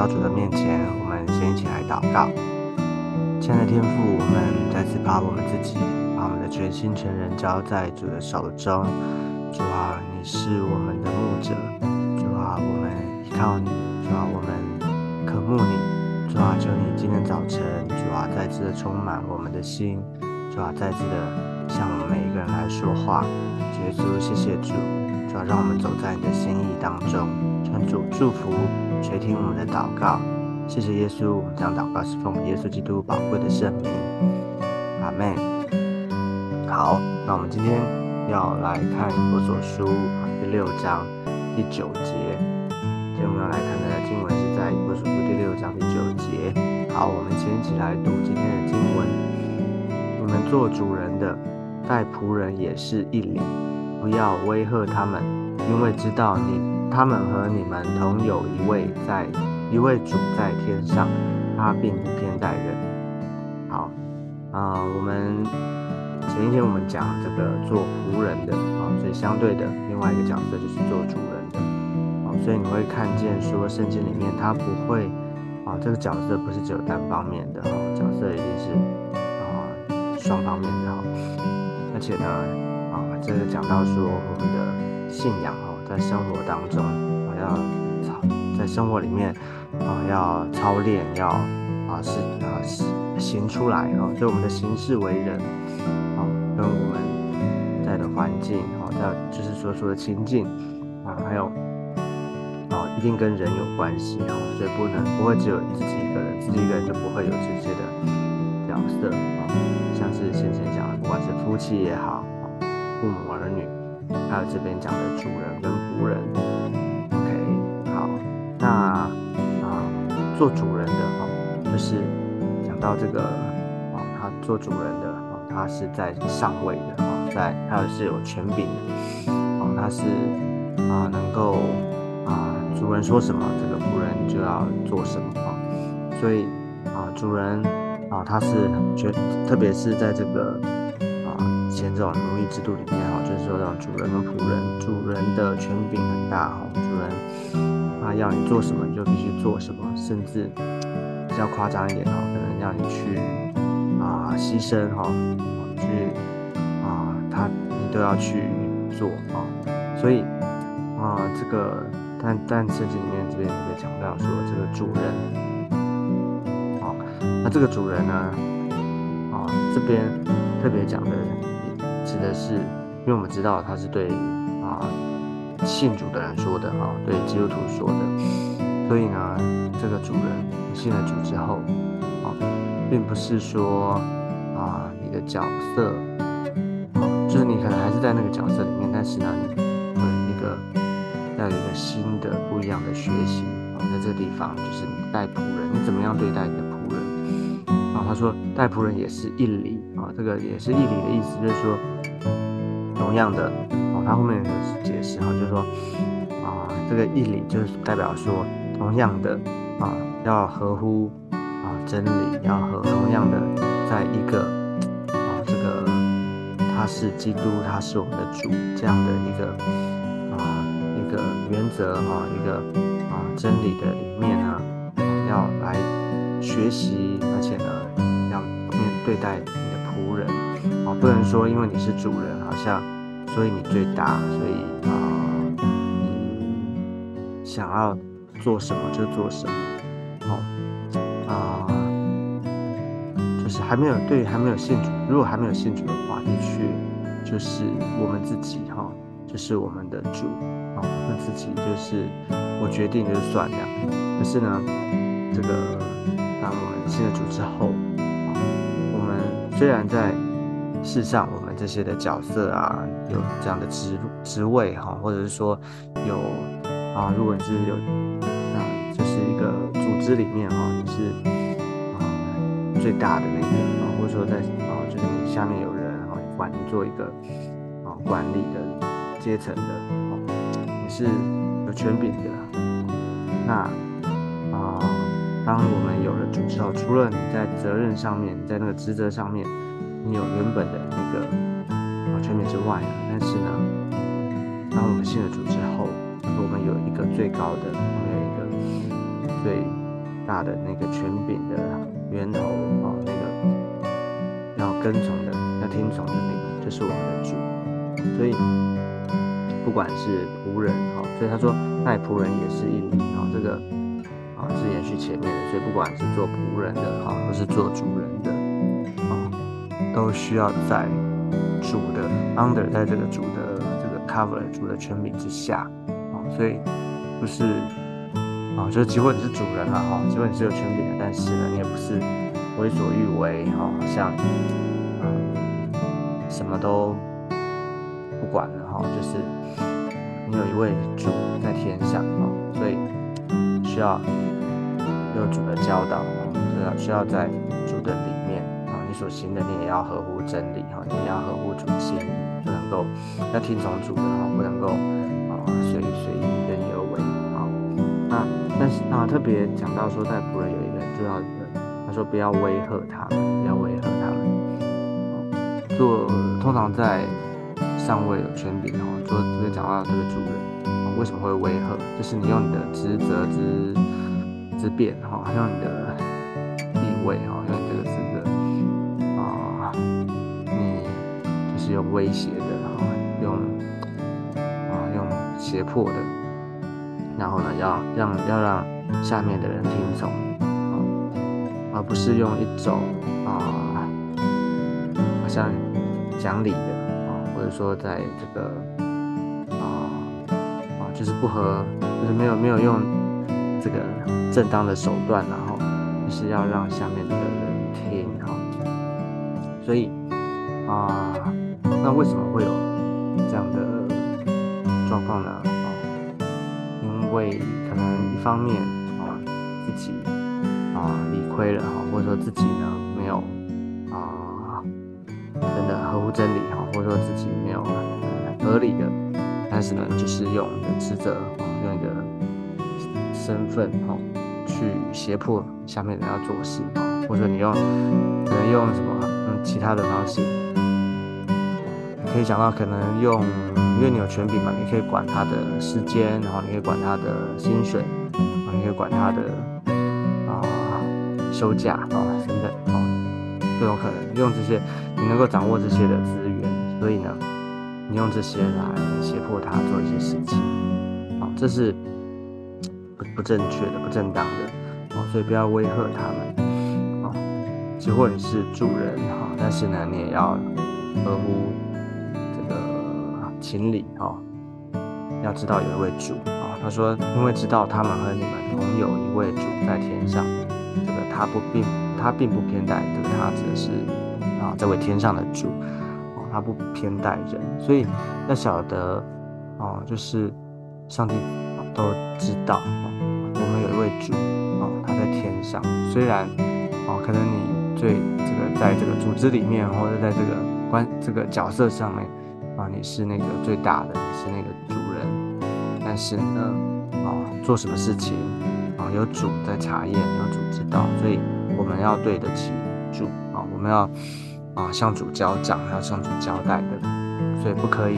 到主的面前，我们先一起来祷告。亲爱的天父，我们再次把我们自己、把我们的全心全人交在主的手中。主啊，你是我们的牧者，主啊，我们依靠你，主啊，我们渴慕你，主啊，求你今天早晨，主啊，再次的充满我们的心，主啊，再次的向我们每一个人来说话。耶稣，谢谢主。主要让我们走在你的心意当中，愿主祝福垂听我们的祷告。谢谢耶稣，我们这样祷告是奉耶稣基督宝贵的圣名。阿门。好，那我们今天要来看《佛所书》第六章第九节。今天我们要来看的经文是在《佛所书》第六章第九节。好，我们先一起来读今天的经文。你们做主人的，待仆人也是一理。不要威吓他们，因为知道你他们和你们同有一位在一位主在天上，他并不偏待人。好啊，我们前一天我们讲这个做仆人的啊，所以相对的另外一个角色就是做主人的啊，所以你会看见说圣经里面他不会啊，这个角色不是只有单方面的哈，角色一定是啊双方面的哈，而且呢啊。这个讲到说，我们的信仰哦，在生活当中，我要操，在生活里面啊，要操练，要啊是啊行出来哦，所以我们的行事为人啊，跟我们在的环境啊，在就是所说的情境啊，还有啊，一定跟人有关系哦，所以不能不会只有自己一个人，自己一个人就不会有这些的角色啊，像是先前讲的，不管是夫妻也好。父母儿女，还有这边讲的主人跟仆人，OK，好，那啊，做主人的哈，就是讲到这个啊，他做主人的啊，他是在上位的啊，在他是有权柄的啊，他是啊，能够啊，主人说什么，这个仆人就要做什么啊，所以啊，主人啊，他是觉，特别是在这个。前这种奴役制度里面哈，就是说让主人跟仆人，主人的权柄很大哈，主人啊要你做什么你就必须做什么，甚至比较夸张一点哈，可能要你去啊牺牲哈，去啊他你都要去做啊，所以啊这个但但圣经里面这边特别强调说这个主人，好，那这个主人呢啊这边特别讲的。的是，因为我们知道他是对啊信主的人说的哈，对基督徒说的，所以呢，这个主人信了主之后，啊，并不是说啊你的角色，啊，就是你可能还是在那个角色里面，但是呢，你有一个要有一个新的不一样的学习啊，在这个地方就是你带仆人，你怎么样对待你的仆人？啊，他说带仆人也是一理啊，这个也是一理的意思，就是说。同样的哦，他后面有解释哈，就是说啊，这个义理就是代表说，同样的啊，要合乎啊真理，要和同样的，在一个啊这个他是基督，他是我们的主这样的一个啊一个原则哈，一个啊真理的里面呢，要来学习，而且呢，要面对待你的仆人啊，不能说因为你是主人，好像。所以你最大，所以啊，你想要做什么就做什么，哦，啊，就是还没有对还没有信主，如果还没有信主的话，的确就是我们自己哈，就是我们的主啊，我们自己就是我决定就算了。可是呢，这个当我们信了主之后，我们虽然在。世上，我们这些的角色啊，有这样的职职位哈，或者是说有啊，如果你是有啊，就是一个组织里面哈，你是啊最大的那个啊，或者说在啊，就是你下面有人啊，管你做一个啊管理的阶层的啊，你是有权柄的。那啊，当我们有了组织后，除了你在责任上面，在那个职责上面。你有原本的那个啊权柄之外啊，但是呢，当我们信了主之后，我们有一个最高的，我们有一个最大的那个权柄的源头啊，那个要跟从的、要听从的那个，就是我们的主。所以不管是仆人哈，所以他说爱仆人也是一理哈，这个啊是延续前面的，所以不管是做仆人的哈，或是做主人的，都需要在主的 under，在这个主的这个 cover 主的权柄之下。啊所以不是啊，就是即使你是主人了哈，即使你是有权柄的，但是呢，你也不是为所欲为哈，像嗯什么都不管了哈，就是你有一位主在天上哦，所以需要有主的教导啊，需要需要在所行的你也要合乎真理哈，你也要合乎主心意，不能够要听从主的哈，不能够啊。随随意任意而为，好，那但是啊，特别讲到说，在仆人有一个很重要的，他说不要威吓他们，不要威吓他们。做通常在上位有权柄哦，做这个讲到这个主人，为什么会威吓？就是你用你的职责之之便哈，用你的地位哈，是用威胁的哈，用啊用。胁迫的，然后呢，要让要让下面的人听从，啊，而不是用一种啊，好像讲理的啊，或者说在这个啊啊，就是不合，就是没有没有用这个正当的手段，然后是要让下面的人听哈，所以啊，那为什么会有这样的？状况呢？啊，因为可能一方面啊，自己啊理亏了哈，或者说自己呢没有啊真的合乎真理哈，或者说自己没有很合理的，但是呢，就是用你的职责啊，用你的身份哈去胁迫下面人要做事啊，或者你用可能用什么用其他的方式，可以讲到可能用。因为你有权柄嘛，你可以管他的时间，然后你可以管他的薪水，啊，你可以管他的啊休假啊等等啊，各种可能用这些，你能够掌握这些的资源，所以呢，你用这些来胁迫他做一些事情，啊，这是不不正确的、不正当的，啊，所以不要威吓他们，啊，即或你是助人哈，但是呢，你也要合乎。情理哈，要知道有一位主啊。他说，因为知道他们和你们同有一位主在天上，这个他不并他并不偏待这个他指的是啊这位天上的主哦，他不偏待人，所以要晓得哦，就是上帝都知道啊，我们有一位主啊，他在天上。虽然哦，可能你最这个在这个组织里面，或者在这个关这个角色上面。啊，你是那个最大的，你是那个主人，但是呢，啊，做什么事情啊，有主在查验，有主知道，所以我们要对得起主啊，我们要啊向主交账，要向主交代的，所以不可以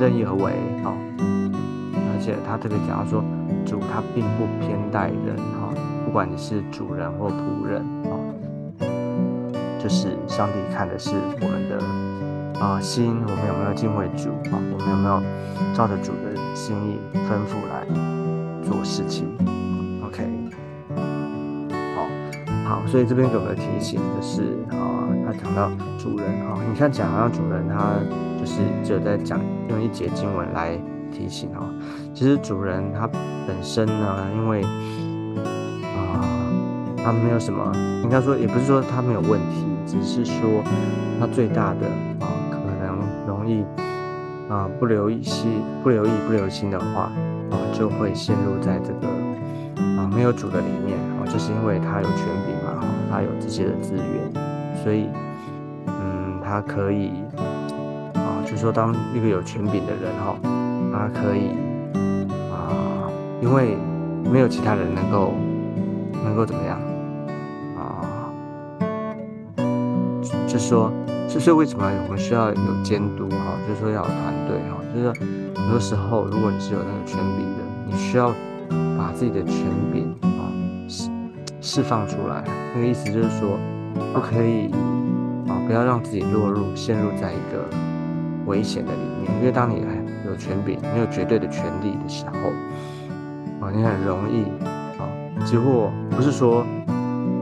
任意而为啊。而且他特别讲到说，主他并不偏待人哈，不管你是主人或仆人啊，就是上帝看的是我们的。啊，心，我们有没有敬畏主啊？我们有没有照着主的心意吩咐来做事情？OK，好，好，所以这边给我们的提醒的是啊，他讲到主人啊，你看讲到主人他就是只有在讲用一节经文来提醒啊，其实主人他本身呢，因为啊，他没有什么，应该说也不是说他没有问题，只是说他最大的。容易啊，不留意、心不留意、不留心的话啊，就会陷入在这个啊没有主的里面啊，就是因为他有权柄嘛，哈，他有这些的资源，所以嗯，他可以啊，就说当一个有权柄的人哈，他可以啊，因为没有其他人能够能够怎么样啊，就说。就是为什么我们需要有监督哈？就是说要有团队哈。就是很多时候，如果你是有那个权柄的，你需要把自己的权柄啊释释放出来。那个意思就是说，不可以啊，不要让自己落入陷入在一个危险的里面。因为当你有权柄，你有绝对的权利的时候，啊，你很容易啊，几乎不是说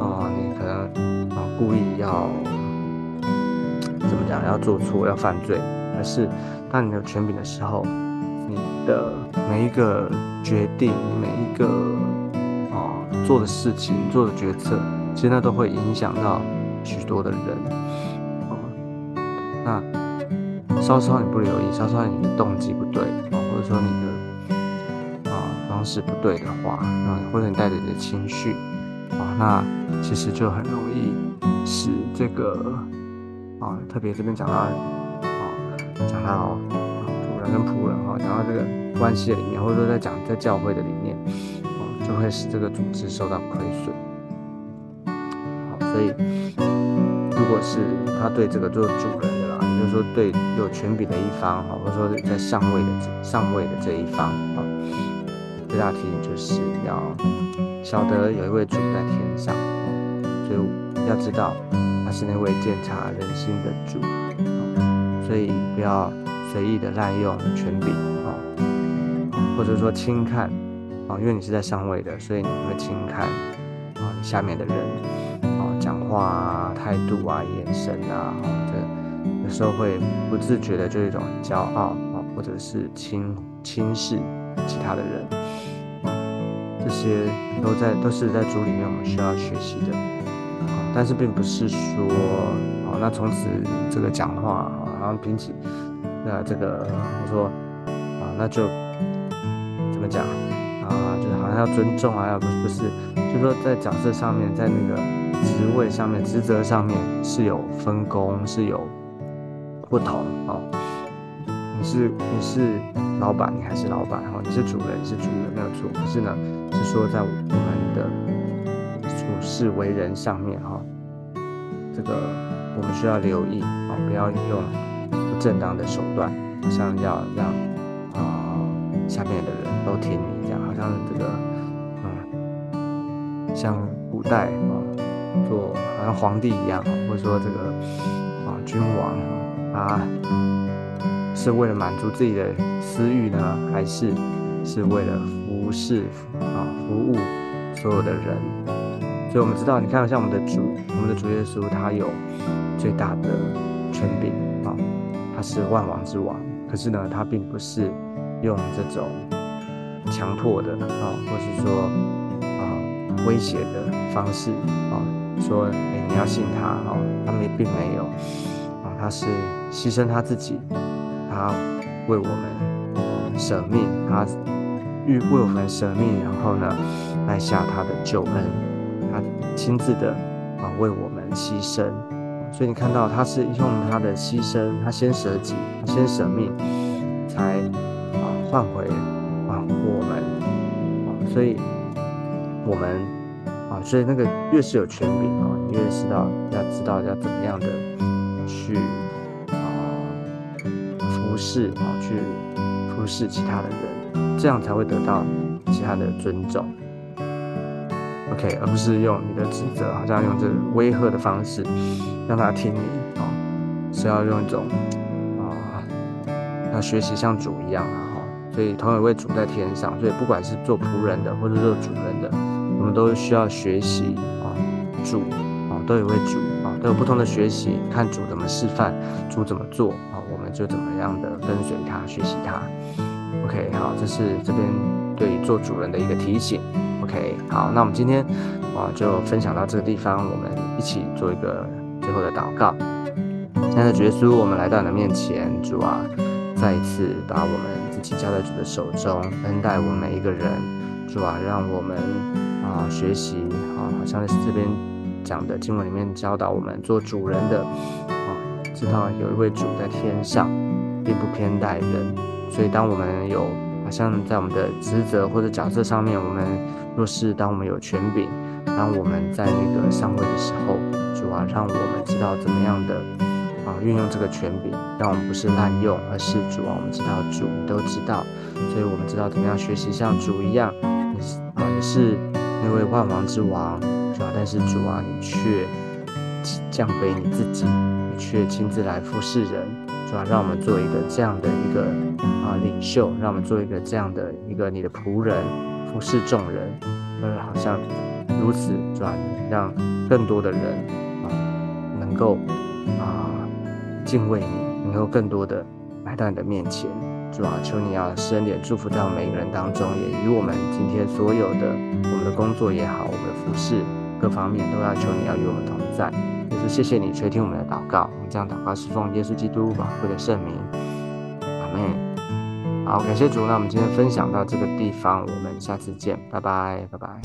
啊，你可能啊故意要怎么讲，要做错，要犯罪，而是当你有权柄的时候。你的每一个决定，你每一个啊做的事情、做的决策，其实那都会影响到许多的人。哦，那稍稍你不留意，稍稍你的动机不对啊，或者说你的啊方式不对的话，啊，或者你带着你的情绪啊，那其实就很容易使这个啊，特别这边讲到啊，讲到啊主人。跟仆人哈，讲到这个关系的里面，或者说在讲在教会的里面，哦，就会使这个组织受到亏损。好，所以如果是他对这个做主人的啦，也就是说对有权柄的一方哈，或者说在上位的上位的这一方啊，最大提醒就是要晓得有一位主在天上，所以要知道是那位鉴察人心的主，所以不要。随意的滥用权柄啊，或者说轻看啊，因为你是在上位的，所以你会轻看啊，下面的人啊，讲话啊、态度啊、眼神啊，这有时候会不自觉的就一种骄傲啊，或者是轻轻视其他的人，这些都在都是在主里面我们需要学习的，但是并不是说哦，那从此这个讲话啊，好像比起。那这个我说啊，那就怎么讲啊？就是好像要尊重啊，要不不是，就说在角色上面，在那个职位上面、职责上面是有分工，是有不同哦。你是你是老板，你还是老板哈？你是主人，是主人，没有错。可是呢，是说在我事为人上面哈，这个我们需要留意啊，不要用不。正当的手段，好像要让啊下面的人都听你讲，好像这个嗯，像古代啊做好像皇帝一样，或者说这个啊君王啊，是为了满足自己的私欲呢，还是是为了服侍啊服务所有的人？所以我们知道，你看像我们的主，我们的主耶稣，他有最大的权柄啊。他是万王之王，可是呢，他并不是用这种强迫的啊，或是说啊威胁的方式啊，说哎你要信他啊，他们并没有啊，他是牺牲他自己，他为我们舍命，他欲为我们舍命，然后呢来下他的救恩，亲自的啊为我们牺牲。所以你看到他是用他的牺牲，他先舍己，他先舍命，才啊换回啊我们啊，所以我们啊，所以那个越是有权柄啊，越是道要知道要怎么样的去啊服侍啊，去服侍其他的人，这样才会得到其他的尊重。OK，而不是用你的指责，好像用这威吓的方式让他听你啊，是要用一种啊，要学习像主一样啊哈。所以同有一位主在天上，所以不管是做仆人的或者做主人的，我们都需要学习啊，主啊，都有位主啊，都有不同的学习，看主怎么示范，主怎么做啊，我们就怎么样的跟随他，学习他。OK，好，这是这边对做主人的一个提醒。OK，好，那我们今天啊就分享到这个地方，我们一起做一个最后的祷告。现在主耶稣，我们来到你的面前，主啊，再一次把我们自己交在主的手中，恩待我们每一个人，主啊，让我们啊学习啊，好像是这边讲的经文里面教导我们做主人的啊，知道有一位主在天上，并不偏待人，所以当我们有像在我们的职责或者角色上面，我们若是当我们有权柄，当我们在那个上位的时候，主啊，让我们知道怎么样的啊，运用这个权柄，让我们不是滥用，而是主啊，我们知道主你都知道，所以我们知道怎么样学习像主一样，你是啊，你是那位万王之王，主啊，但是主啊，你却降卑你自己，你却亲自来服侍人，主啊，让我们做一个这样的一个啊领袖，让我们做一个这样的一个你的仆人，服侍众人，呃，好像如此，主啊，让更多的人啊能够啊。敬畏你，能够更多的来到你的面前，主啊，求你要伸点祝福到每一个人当中，也与我们今天所有的我们的工作也好，我们的服饰各方面都要求你要与我们同在。是，谢谢你。垂听我们的祷告，我们这样祷告是奉耶稣基督宝贵的圣名。阿妹好，感谢主。那我们今天分享到这个地方，我们下次见，拜拜，拜拜。